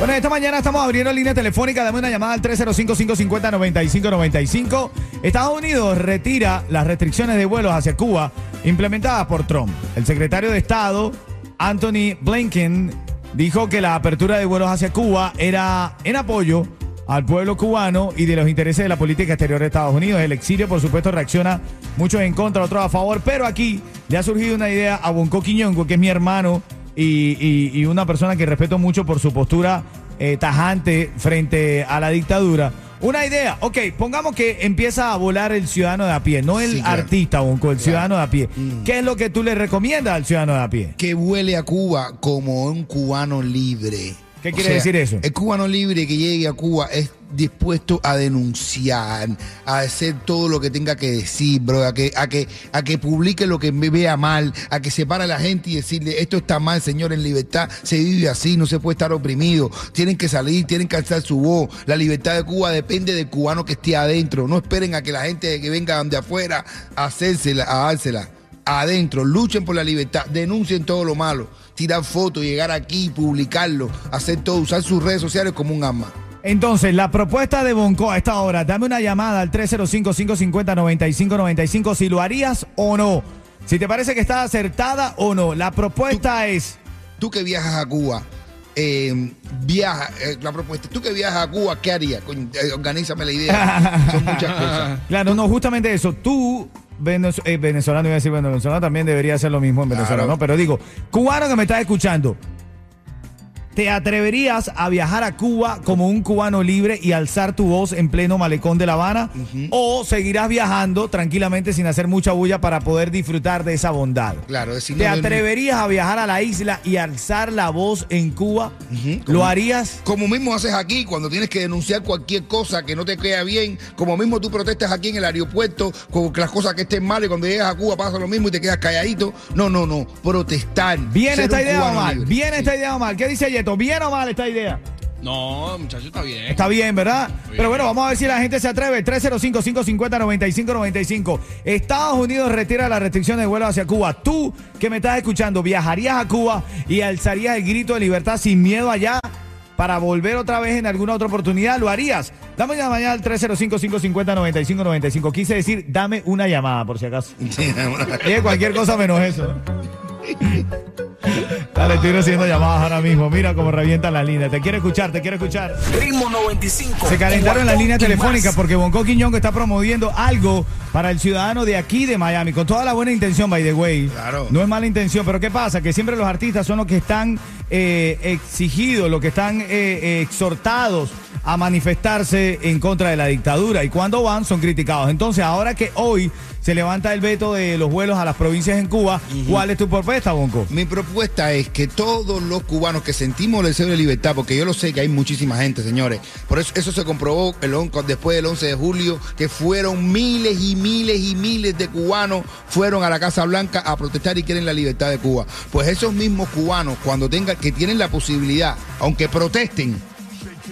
Bueno, esta mañana estamos abriendo línea telefónica. Dame una llamada al 305-550-9595. Estados Unidos retira las restricciones de vuelos hacia Cuba implementadas por Trump. El secretario de Estado, Anthony Blinken, dijo que la apertura de vuelos hacia Cuba era en apoyo al pueblo cubano y de los intereses de la política exterior de Estados Unidos. El exilio, por supuesto, reacciona muchos en contra, otros a favor, pero aquí le ha surgido una idea a Bonco Quiñongo, que es mi hermano y, y- y una persona que respeto mucho por su postura eh, tajante frente a la dictadura. Una idea, ok, pongamos que empieza a volar el ciudadano de a pie, no el Sí, claro. artista, Bonco, el ciudadano de a pie. ¿Qué es lo que tú le recomiendas al ciudadano de a pie? que huele a Cuba como un cubano libre. ¿Qué quiere decir eso? El cubano libre que llegue a Cuba es dispuesto a denunciar, a hacer todo lo que tenga que decir, bro, a que, a que, a que publique lo que me vea mal, a que separe a la gente y decirle, esto está mal, señor, en libertad se vive así, no se puede estar oprimido, tienen que salir, tienen que alzar su voz. La libertad de Cuba depende del cubano que esté adentro. No esperen a que la gente que venga de afuera a hacérsela, a dársela adentro, luchen por la libertad, denuncien todo lo malo, tirar fotos, llegar aquí, publicarlo, hacer todo, usar sus redes sociales como un arma. Entonces, la propuesta de Bonco a esta hora, dame una llamada al 305-550-9595 si lo harías o no. Si te parece que está acertada o no. La propuesta es... Tú que viajas a Cuba, eh, viaja, eh, la propuesta, tú que viajas a Cuba, ¿qué harías? Eh, organízame la idea. Son muchas cosas. Claro, no, justamente eso. Tú, eh, venezolano, iba a decir, bueno, venezolano también debería hacer lo mismo en Claro. Venezuela, ¿no? Pero digo, cubano que me estás escuchando, ¿te atreverías a viajar a Cuba como un cubano libre y alzar tu voz en pleno malecón de La Habana? ¿O seguirás viajando tranquilamente sin hacer mucha bulla para poder disfrutar de esa bondad? Claro, es ¿Te atreverías a viajar a la isla y alzar la voz en Cuba? ¿Lo harías? Como mismo haces aquí cuando tienes que denunciar cualquier cosa que no te queda bien, como mismo tú protestas aquí en el aeropuerto con las cosas que estén mal y cuando llegas a Cuba pasa lo mismo y te quedas calladito. No, no, no, protestar. ¿Bien esta idea o cubano mal? libre. ¿Bien Sí. esta idea o mal? ¿Qué dice Yeto? ¿Bien o mal esta idea? No, muchacho, está bien. Está bien, ¿verdad? bien. Pero bueno, vamos a ver si la gente se atreve. 305-550-9595. Estados Unidos retira las restricciones de vuelo hacia Cuba. Tú que me estás escuchando, ¿viajarías a Cuba y alzarías el grito de libertad sin miedo allá para volver otra vez en alguna otra oportunidad? ¿Lo harías? Dame una mañana al 305-550-9595. Quise decir, dame una llamada, por si acaso. Oye, cualquier cosa menos eso. Dale, estoy recibiendo llamadas ahora mismo. Mira cómo revientan la línea. Te quiero escuchar, te quiero escuchar. Ritmo 95. Se calentaron las líneas telefónicas porque Bonco Quiñongo está promoviendo algo para el ciudadano de aquí de Miami, con toda la buena intención, by the way. Claro. No es mala intención, pero ¿qué pasa? Que siempre los artistas son los que están eh, exigidos, los que están eh, eh, exhortados a manifestarse en contra de la dictadura y cuando van son criticados. Entonces, ahora que hoy se levanta el veto de los vuelos a las provincias en Cuba, ¿cuál es tu propuesta, Bonco? Mi propuesta es que todos los cubanos que sentimos el deseo de libertad, porque yo lo sé que hay muchísima gente, señores, por eso eso se comprobó el on- después del 11 de julio, que fueron miles y miles y miles de cubanos fueron a la Casa Blanca a protestar y quieren la libertad de Cuba. Pues esos mismos cubanos, cuando tengan, que tienen la posibilidad, aunque protesten,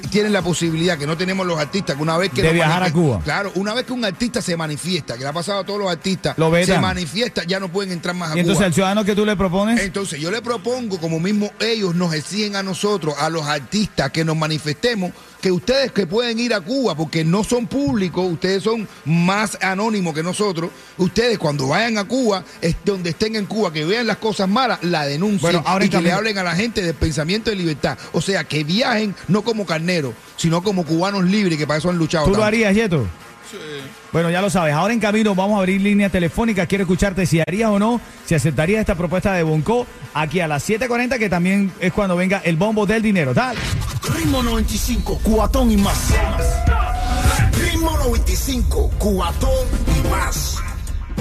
tienen la posibilidad que no tenemos los artistas que una vez que De viajar a Cuba. claro una vez que un artista se manifiesta que le ha pasado a todos los artistas Lo se manifiesta ya no pueden entrar más a Y entonces Cuba. al ciudadano que tú le propones, entonces yo le propongo, como mismo ellos nos exigen a nosotros, a los artistas, que nos manifestemos, que ustedes que pueden ir a Cuba, porque no son públicos, ustedes son más anónimos que nosotros, ustedes cuando vayan a Cuba, es donde estén en Cuba, que vean las cosas malas, la denuncien Bueno, ahora y que le hablen a la gente del pensamiento de libertad. O sea, que viajen no como carneros, sino como cubanos libres, que para eso han luchado. ¿tú lo harías, Yeto? Bueno, ya lo sabes. Ahora en camino vamos a abrir línea telefónica. Quiero escucharte si harías o no, si aceptarías esta propuesta de Bonco aquí a las 7.40, que también es cuando venga el bombo del dinero. Dale. Ritmo 95, cubatón y más. Ritmo 95, cubatón y más.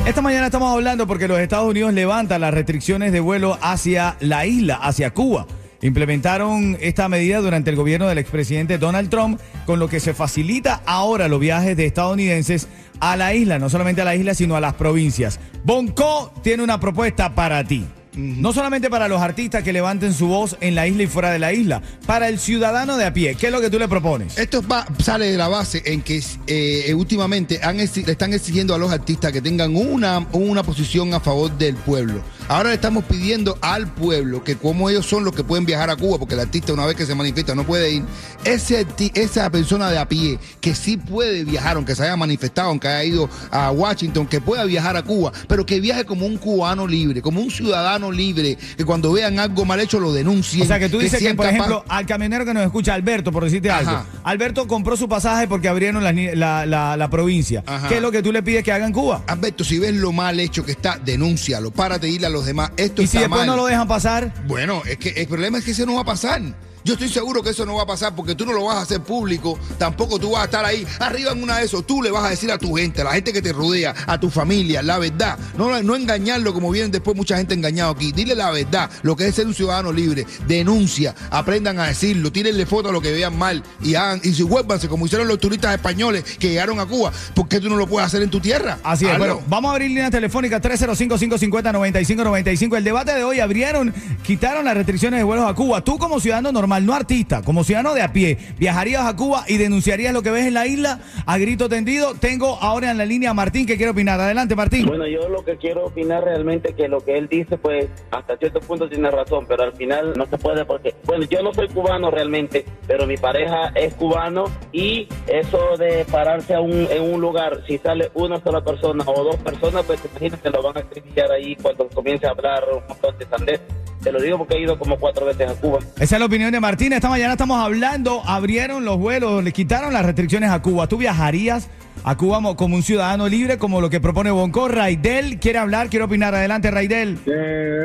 Esta mañana estamos hablando porque los Estados Unidos levantan las restricciones de vuelo hacia la isla, hacia Cuba. Implementaron esta medida durante el gobierno del expresidente Donald Trump, con lo que se facilita ahora los viajes de estadounidenses a la isla, no solamente a la isla, sino a las provincias. Bonco tiene una propuesta para ti. No solamente para los artistas que levanten su voz en la isla y fuera de la isla, para el ciudadano de a pie. ¿Qué es lo que tú le propones? Esto va- sale de la base en que eh, últimamente han le están exigiendo a los artistas que tengan una, una posición a favor del pueblo. Ahora le estamos pidiendo al pueblo que como ellos son los que pueden viajar a Cuba, porque el artista una vez que se manifiesta no puede ir, ese, esa persona de a pie que sí puede viajar, aunque se haya manifestado, aunque haya ido a Washington, que pueda viajar a Cuba, pero que viaje como un cubano libre, como un ciudadano libre, que cuando vean algo mal hecho lo denuncien. O sea, que tú dices que, por capaz- ejemplo, al camionero que nos escucha, Alberto, por decirte algo. Alberto compró su pasaje porque abrieron la, la- la- la provincia. Ajá. ¿Qué es lo que tú le pides que haga en Cuba? Alberto, si ves lo mal hecho que está, denúncialo, párate de irle a los demás. Esto Y si está después mal. no lo dejan pasar, Bueno, es que el problema es que eso no va a pasar. Yo estoy seguro que eso no va a pasar porque tú no lo vas a hacer público, tampoco tú vas a estar ahí arriba en una de esos. Tú le vas a decir a tu gente, a la gente que te rodea, a tu familia, la verdad. No, no engañarlo como vienen después mucha gente engañado aquí. Dile la verdad, lo que es ser un ciudadano libre. Denuncia, aprendan a decirlo, tírenle fotos a lo que vean mal y hagan, y si vuélvanse como hicieron los turistas españoles que llegaron a Cuba. ¿Por qué tú no lo puedes hacer en tu tierra? Así es. Bueno, vamos a abrir línea telefónica 305-550-9595. El debate de hoy abrieron, quitaron las restricciones de vuelos a Cuba. Tú como ciudadano normal, no artista, como ciudadano de a pie, ¿viajarías a Cuba y denunciarías lo que ves en la isla a grito tendido? Tengo ahora en la línea a Martín que quiere opinar. Adelante, Martín. Bueno, yo lo que quiero opinar realmente que lo que él dice, pues hasta cierto punto tiene razón, pero al final no se puede porque, bueno, yo no soy cubano realmente, pero mi pareja es cubano y eso de pararse a un, en un lugar, si sale una sola persona o dos personas, pues te imaginas que lo van a acribillar ahí cuando comience a hablar un montón de sandés. Te lo digo porque he ido como cuatro veces a Cuba. Esa es la opinión de Martín. Esta mañana estamos hablando, abrieron los vuelos, le quitaron las restricciones a Cuba. ¿Tú viajarías a Cuba mo- como un ciudadano libre, como lo que propone Bonco? Raidel quiere hablar, quiere opinar. Adelante, Raidel. que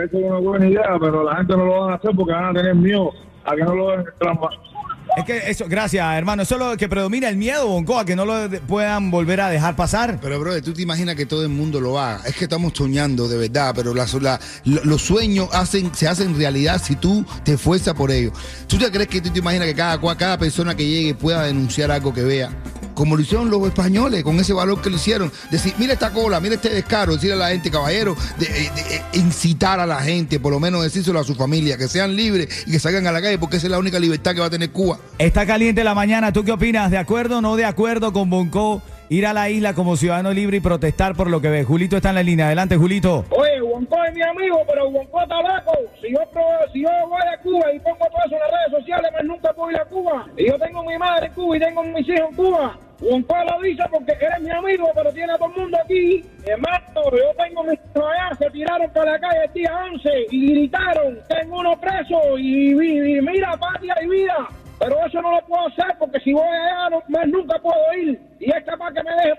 eso es una buena idea, pero la gente no lo van a hacer porque van a tener miedo a que no lo dejen trampa. Es que eso, gracias, hermano. Eso es lo que predomina el miedo, Bonco, a que no lo puedan volver a dejar pasar. Pero, brother, tú te imaginas que todo el mundo lo haga. Es que estamos soñando de verdad, pero la- la- lo- los sueños se hacen realidad si tú te esfuerzas por ello. ¿Tú te crees que tú te imaginas que cada, cada persona que llegue pueda denunciar algo que vea? Como lo hicieron los españoles, con ese valor que lo hicieron. Decir, mira esta cola, mira este descaro, decirle a la gente, caballero, de, de- de- incitar a la gente, por lo menos decírselo a su familia, que sean libres y que salgan a la calle, porque esa es la única libertad que va a tener Cuba. Está caliente la mañana. ¿Tú qué opinas? ¿De acuerdo o no de acuerdo con Bonco ir a la isla como ciudadano libre y protestar por lo que ve? Julito está en la línea. Adelante, Julito. Oye, Juanco es mi amigo, pero está loco. Si yo, si yo voy a Cuba y pongo todo eso en las redes sociales, más nunca puedo ir a Cuba. Y yo tengo mi madre en Cuba y tengo mis hijos en Cuba. Juanco lo dice porque eres mi amigo, pero tiene a todo el mundo aquí. Hermano, yo tengo mis hijos allá, se tiraron para la calle el día 11 y gritaron, tengo uno preso y, y- y mira, patria y vida. Pero eso no lo puedo hacer porque si voy allá no, más nunca puedo ir. Y es capaz que me dejen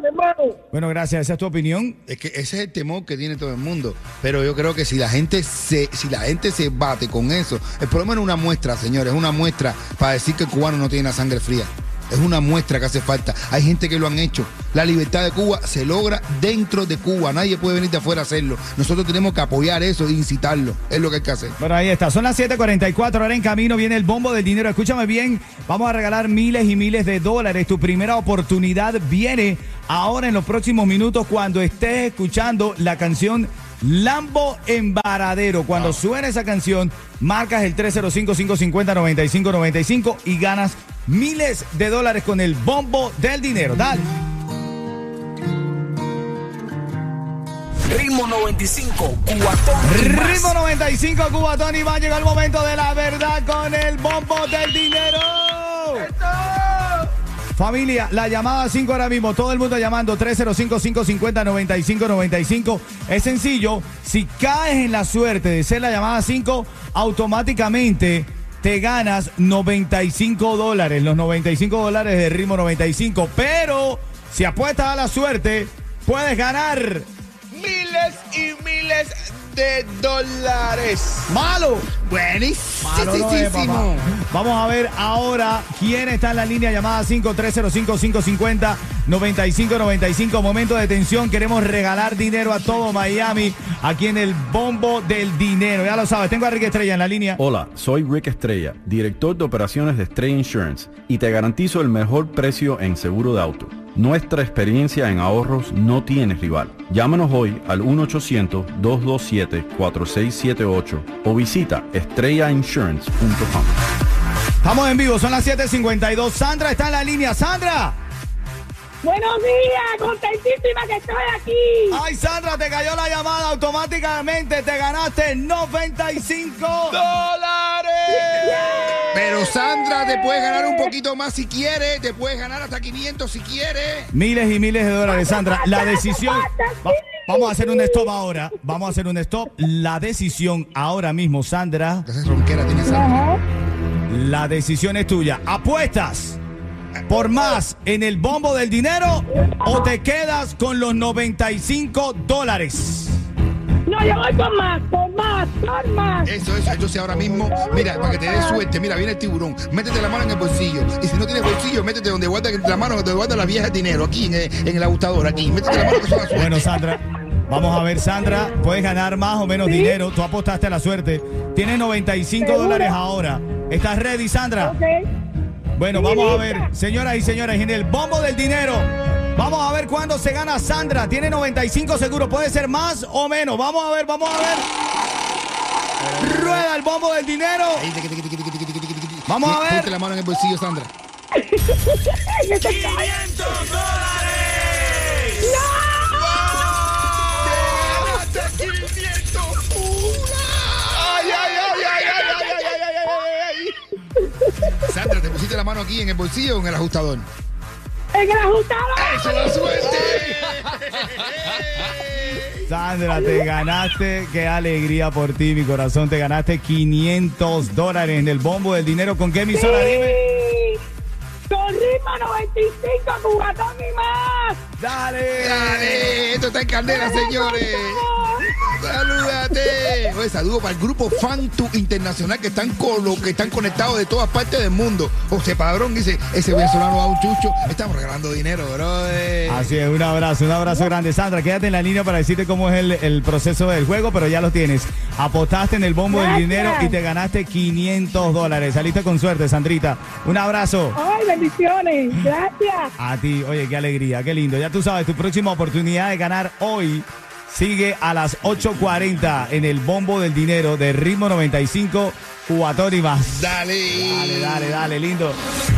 mi hermano. Bueno, gracias. Esa es tu opinión. Es que ese es el temor que tiene todo el mundo. Pero yo creo que si la gente se, si la gente se bate con eso, el problema no es una muestra, señores, es una muestra para decir que el cubano no tiene la sangre fría. Es una muestra que hace falta. Hay gente que lo han hecho. La libertad de Cuba se logra dentro de Cuba. Nadie puede venir de afuera a hacerlo. Nosotros tenemos que apoyar eso e incitarlo. Es lo que hay que hacer. Bueno, ahí está. Son las 7:44. Ahora en camino viene el bombo del dinero. Escúchame bien. Vamos a regalar miles y miles de dólares. Tu primera oportunidad viene ahora en los próximos minutos cuando estés escuchando la canción Lambo en Varadero. Cuando suene esa canción, marcas el 305-550-9595 y ganas miles de dólares con el bombo del dinero. Dale. Ritmo 95, cuatón y más. Ritmo 95, Cubatón y va a llegar el momento de la verdad con el bombo del dinero. Familia, la llamada 5 ahora mismo, todo el mundo llamando 305-550-9595. Es sencillo, si caes en la suerte de ser la llamada 5, automáticamente te ganas 95 dólares, los 95 dólares de ritmo 95. Pero si apuestas a la suerte, puedes ganar Miles y miles de dólares. malo. Buenísimo. Malo no es, papá. Vamos a ver ahora quién está en la línea llamada 5305-550-9595. Momento de tensión. Queremos regalar dinero a todo Miami aquí en el bombo del dinero. Ya lo sabes, tengo a Rick Estrella en la línea. Hola, soy Rick Estrella, director de operaciones de Estrella Insurance y te garantizo el mejor precio en seguro de auto. Nuestra experiencia en ahorros no tiene rival. Llámanos hoy al 1-800-227-4678 o visita estrellainsurance.com. Estamos en vivo, son las 7:52. Sandra está en la línea. Sandra. Buenos días, contentísima que estoy aquí. Ay, Sandra, te cayó la llamada automáticamente. Te ganaste 95 ¡Dólares! Pero Sandra, te puedes ganar un poquito más si quieres. Te puedes ganar hasta 500 si quieres. Miles y miles de dólares, Sandra. La decisión. Va- vamos a hacer un stop ahora. Vamos a hacer un stop. La decisión ahora mismo, Sandra. Esa ronquera tiene Sandra. La decisión es tuya. ¿Apuestas por más en el bombo del dinero o te quedas con los 95 dólares? No, yo voy por más, por más, por más. Eso, eso. Entonces ahora mismo, mira, para que te dé suerte, mira, viene el tiburón. Métete la mano en el bolsillo. Y si no tienes bolsillo, métete donde guarda la mano, donde guarda la vieja dinero. Aquí, en el, en el ajustador, aquí. Métete la mano que da suerte. Bueno, Sandra, vamos a ver, Sandra, puedes ganar más o menos dinero. Tú apostaste a la suerte. Tienes 95 ¿Seguro? dólares ahora. ¿Estás ready, Sandra? Ok. Bueno, Sí, vamos a ver, señoras y señores, en el bombo del dinero. Vamos a ver cuándo se gana Sandra. Tiene 95 seguro. Puede ser más o menos. Vamos a ver, vamos a ver. Rueda el bombo del dinero. Vamos a ver. Ponte la mano en el bolsillo, Sandra. Ay, ese cae. ¡Ay, ay, ay, ay, ay, ay, ay, ay, ay, ay! Sandra, ¿te pusiste la mano aquí en el bolsillo o en el ajustador? En el ajustador. ¡Eso da suerte! Sandra, te ganaste. Qué alegría por ti, mi corazón. Te ganaste 500 dólares en el bombo del dinero. ¿Con qué emisora? Dime. Sí. Con ritmo 95, cubatón y más. Dale. ¡Dale! Esto está en candela, señores. ¡Salúdate! Oye, saludo para el grupo Fantu Internacional que están con lo que están conectados de todas partes del mundo. José Padrón dice, ese venezolano va a un chucho. Estamos regalando dinero, bro. Así es, un abrazo, un abrazo grande. Sandra, quédate en la línea para decirte cómo es el, el proceso del juego, pero ya lo tienes. Apostaste en el bombo del dinero y te ganaste 500 dólares. Saliste con suerte, Sandrita. Un abrazo. Ay, bendiciones. Gracias. A ti, oye, qué alegría, qué lindo. Ya tú sabes, tu próxima oportunidad de ganar hoy sigue a las 8.40 en el bombo del dinero de Ritmo 95, Cubatón y más. Dale. Dale, dale, dale, lindo.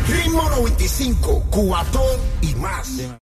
Ritmo 95, cuatón y más.